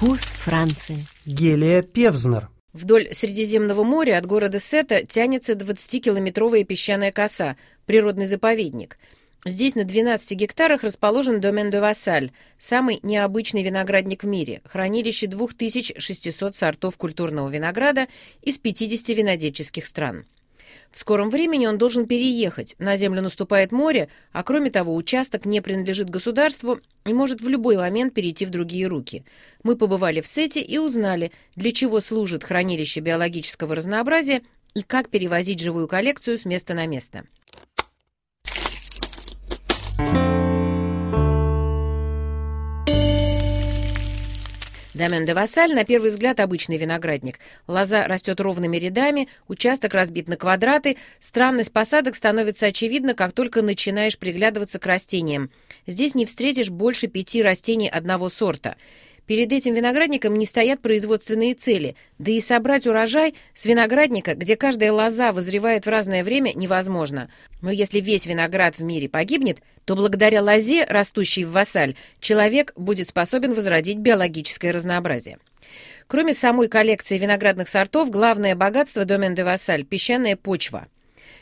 Вкус Франции. Гелия Певзнер. Вдоль Средиземного моря от города Сета тянется 20-километровая песчаная коса, природный заповедник. Здесь на 12 гектарах расположен домен де Вассаль, самый необычный виноградник в мире, хранилище 2600 сортов культурного винограда из 50 винодельческих стран. В скором времени он должен переехать, на землю наступает море, а кроме того участок не принадлежит государству и может в любой момент перейти в другие руки. Мы побывали в Сете и узнали, для чего служит хранилище биологического разнообразия и как перевозить живую коллекцию с места на место. Домен де Вассаль на первый взгляд обычный виноградник. Лоза растет ровными рядами, участок разбит на квадраты. Странность посадок становится очевидна, как только начинаешь приглядываться к растениям. Здесь не встретишь больше пяти растений одного сорта. Перед этим виноградником не стоят производственные цели, да и собрать урожай с виноградника, где каждая лоза вызревает в разное время, невозможно. Но если весь виноград в мире погибнет, то благодаря лозе, растущей в вассаль, человек будет способен возродить биологическое разнообразие. Кроме самой коллекции виноградных сортов, главное богатство домен де Вассаль – песчаная почва –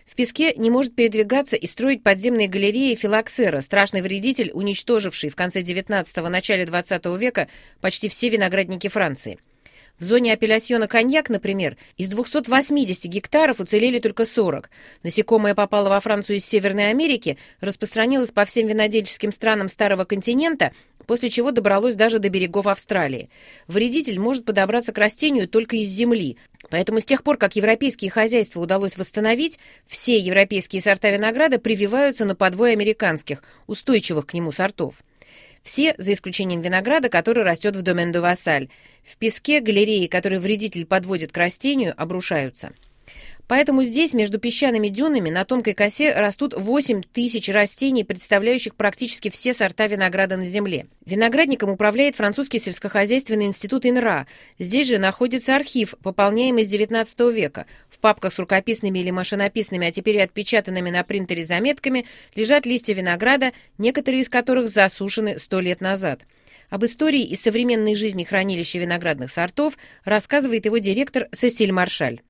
в песке не может передвигаться и строить подземные галереи филоксера, страшный вредитель, уничтоживший в конце 19-го, начале 20 века почти все виноградники Франции. В зоне апеллясьона коньяк, например, из 280 гектаров уцелели только 40. Насекомое попало во Францию из Северной Америки, распространилось по всем винодельческим странам Старого континента, после чего добралось даже до берегов Австралии. Вредитель может подобраться к растению только из земли, поэтому с тех пор, как европейские хозяйства удалось восстановить, все европейские сорта винограда прививаются на подвой американских, устойчивых к нему сортов. Все, за исключением винограда, который растет в домен де Вассаль. В песке галереи, которые вредитель подводит к растению, обрушаются. Поэтому здесь, между песчаными дюнами, на тонкой косе растут 8 тысяч растений, представляющих практически все сорта винограда на земле. Виноградником управляет французский сельскохозяйственный институт ИНРА. Здесь же находится архив, пополняемый с XIX века. В папках с рукописными или машинописными, а теперь и отпечатанными на принтере заметками, лежат листья винограда, некоторые из которых засушены сто лет назад. Об истории и современной жизни хранилища виноградных сортов рассказывает его директор Сесиль Маршаль.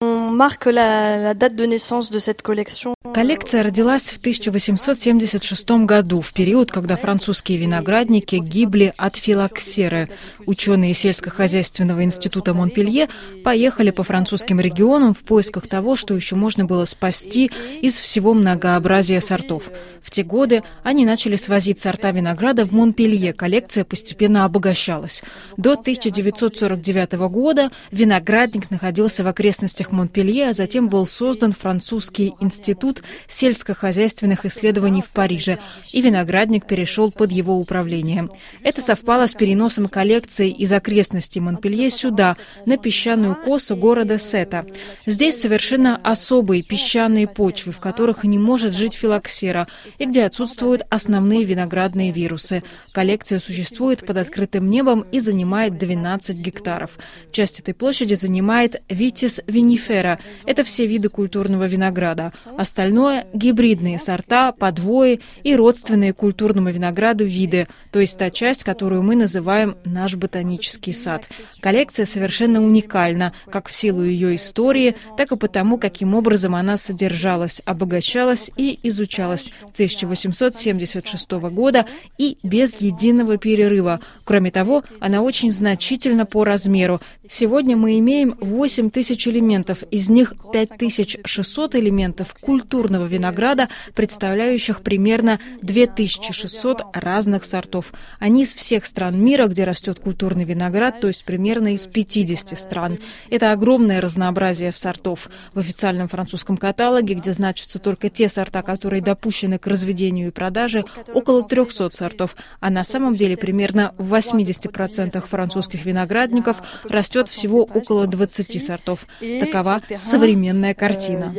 Коллекция родилась в 1876 году, в период, когда французские виноградники гибли от филоксеры. Ученые сельскохозяйственного института Монпелье поехали по французским регионам в поисках того, что еще можно было спасти из всего многообразия сортов. В те годы они начали свозить сорта винограда в Монпелье. Коллекция постепенно обогащалась. До 1949 года виноградник находился в окрестностях Монпелье, а затем был создан французский институт сельскохозяйственных исследований в Париже, и виноградник перешел под его управление. Это совпало с переносом коллекции из окрестностей Монпелье сюда, на песчаную косу города Сета. Здесь совершенно особые песчаные почвы, в которых не может жить филоксера, и где отсутствуют основные виноградные вирусы. Коллекция существует под открытым небом и занимает 12 гектаров. Часть этой площади занимает Витис винифера. Это все виды культурного винограда. Остальное – гибридные сорта, подвои и родственные культурному винограду виды, то есть та часть, которую мы называем наш ботанический сад. Коллекция совершенно уникальна, как в силу ее истории, так и потому, каким образом она содержалась, обогащалась и изучалась с 1876 года и без единого перерыва. Кроме того, она очень значительна по размеру. Сегодня мы имеем 8 тысяч элементов, из них 5600 элементов культурного винограда, представляющих примерно 2600 разных сортов. Они из всех стран мира, где растет культурный виноград, то есть примерно из 50 стран. Это огромное разнообразие сортов. В официальном французском каталоге, где значатся только те сорта, которые допущены к разведению и продаже, около 300 сортов, а на самом деле примерно в 80% французских виноградников растет всего около 20 сортов. Такова современная картина.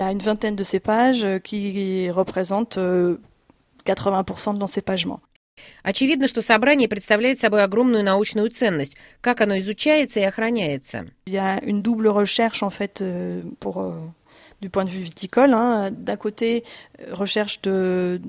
Очевидно, что собрание представляет собой огромную научную ценность. Как оно изучается и охраняется? Du point de vue viticole. Hein. D'un côté, recherche de,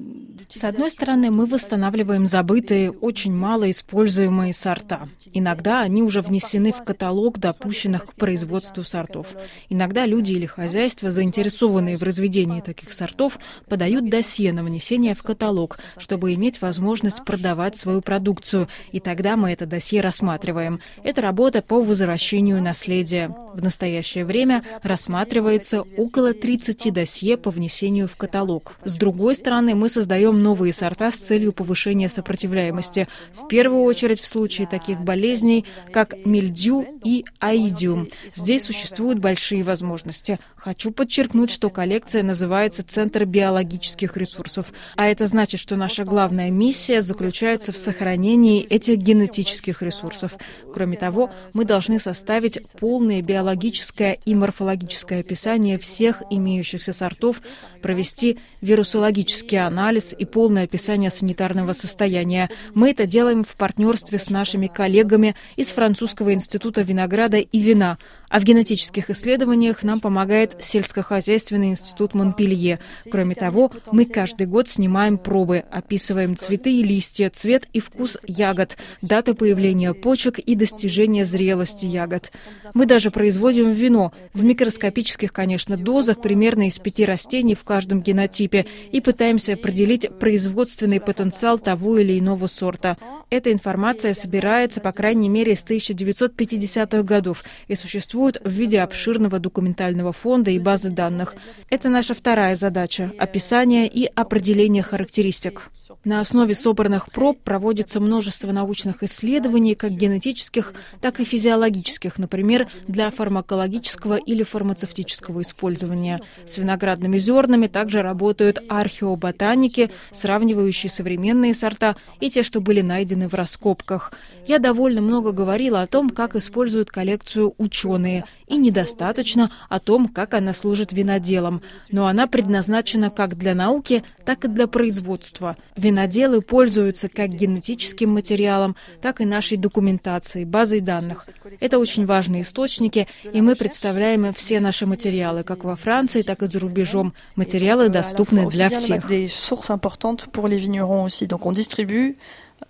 С одной стороны, мы восстанавливаем забытые, очень мало используемые сорта. Иногда они уже внесены в каталог допущенных к производству сортов. Иногда люди или хозяйства, заинтересованные в разведении таких сортов, подают досье на внесение в каталог, чтобы иметь возможность продавать свою продукцию, и тогда мы это досье рассматриваем. Это работа по возвращению наследия. В настоящее время рассматривается около 30 досье по внесению в каталог. С другой стороны, мы создаем новые сорта с целью повышения сопротивляемости. В первую очередь в случае таких болезней, как мельдю и аидиум. Здесь существуют большие возможности. Хочу подчеркнуть, что коллекция называется «Центр биологических ресурсов». А это значит, что наша главная миссия заключается в сохранении этих генетических ресурсов. Кроме того, мы должны составить полное биологическое и морфологическое описание всех имеющихся сортов, провести вирусологический анализ и полное описание санитарного состояния. Мы это делаем в партнерстве с нашими коллегами из Французского института винограда и вина, а в генетических исследованиях нам помогает сельскохозяйственный институт Монпелье. Кроме того, мы каждый год снимаем пробы, описываем цветы и листья, цвет и вкус ягод, даты появления почек и достижения зрелости ягод. Мы даже производим вино в микроскопических, конечно, дозах, примерно из пяти растений в каждом генотипе, и пытаемся определить производственный потенциал того или иного сорта. Эта информация собирается, по крайней мере, с 1950-х годов и существует в виде обширного документального фонда и базы данных. Это наша вторая задача – описание и определение характеристик. На основе собранных проб проводится множество научных исследований, как генетических, так и физиологических, например, для фармакологического или фармацевтического использования. С виноградными зернами также работают археоботаники, сравнивающие современные сорта и те, что были найдены в раскопках. Я довольно много говорила о том, как используют коллекцию ученые, и недостаточно о том, как она служит виноделам. Но она предназначена как для науки, так и для производства. Виноделы пользуются как генетическим материалом, так и нашей документацией, базой данных. Это очень важные источники, и мы представляем все наши материалы, как во Франции, так и за рубежом. Материалы доступны для всех.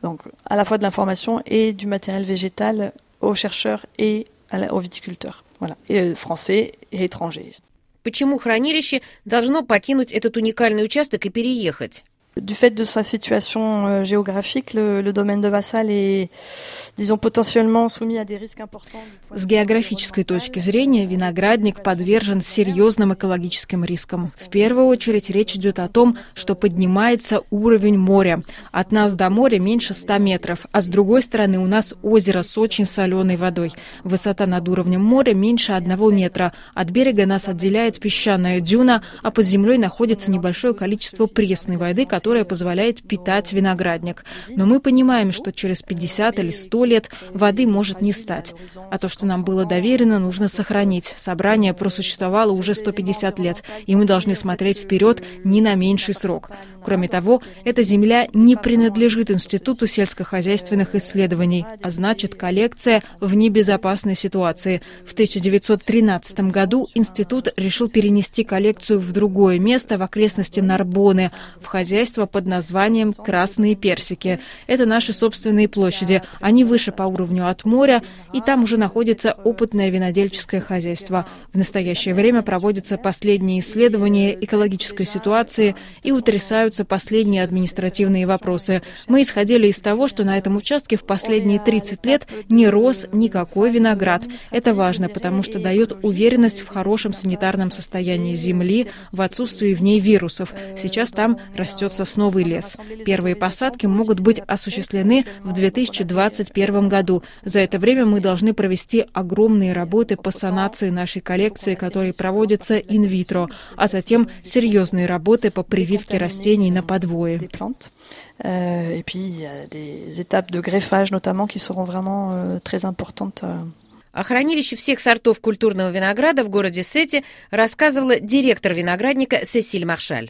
donc à la fois de l'information et du matériel végétal aux chercheurs et aux viticulteurs, voilà, et français et étrangers. Почему хранилище должно покинуть этот уникальный участок и переехать? Du fait de sa situation euh, géographique, le, le domaine de Vassal est, disons, potentiellement soumis à des risques importants. С географической точки зрения виноградник подвержен серьезным экологическим рискам. В первую очередь речь идет о том, что поднимается уровень моря. От нас до моря меньше 100 метров, а с другой стороны у нас озеро с очень соленой водой. Высота над уровнем моря меньше одного метра. От берега нас отделяет песчаная дюна, а под землей находится небольшое количество пресной воды, которая позволяет питать виноградник. Но мы понимаем, что через 50 или 100 лет воды может не стать. А то, что нам было доверено, нужно сохранить. Собрание просуществовало уже 150 лет, и мы должны смотреть вперед не на меньший срок. Кроме того, эта земля не принадлежит Институту сельскохозяйственных исследований, а значит, коллекция в небезопасной ситуации. В 1913 году институт решил перенести коллекцию в другое место в окрестности Нарбоны, в хозяйство под названием «Красные персики». Это наши собственные площади. Они выше по уровню от моря, и там уже находится опытное винодельческое хозяйство. В настоящее время проводятся последние исследования экологической ситуации и утрясаются последние административные вопросы. Мы исходили из того, что на этом участке в последние 30 лет не рос никакой виноград. Это важно, потому что дает уверенность в хорошем санитарном состоянии земли, в отсутствии в ней вирусов. Сейчас там растет сосновый лес. Первые посадки могут быть осуществлены в 2021 году. За это время мы должны провести огромные работы по санации нашей коллекции, которые проводятся инвитро, а затем серьезные работы по прививке растений на подвое. Et puis, il y a des étapes de greffage notamment qui seront vraiment euh, très importantes. Euh. О хранилище всех сортов культурного винограда в городе Сети рассказывала директор виноградника Сесиль Маршаль.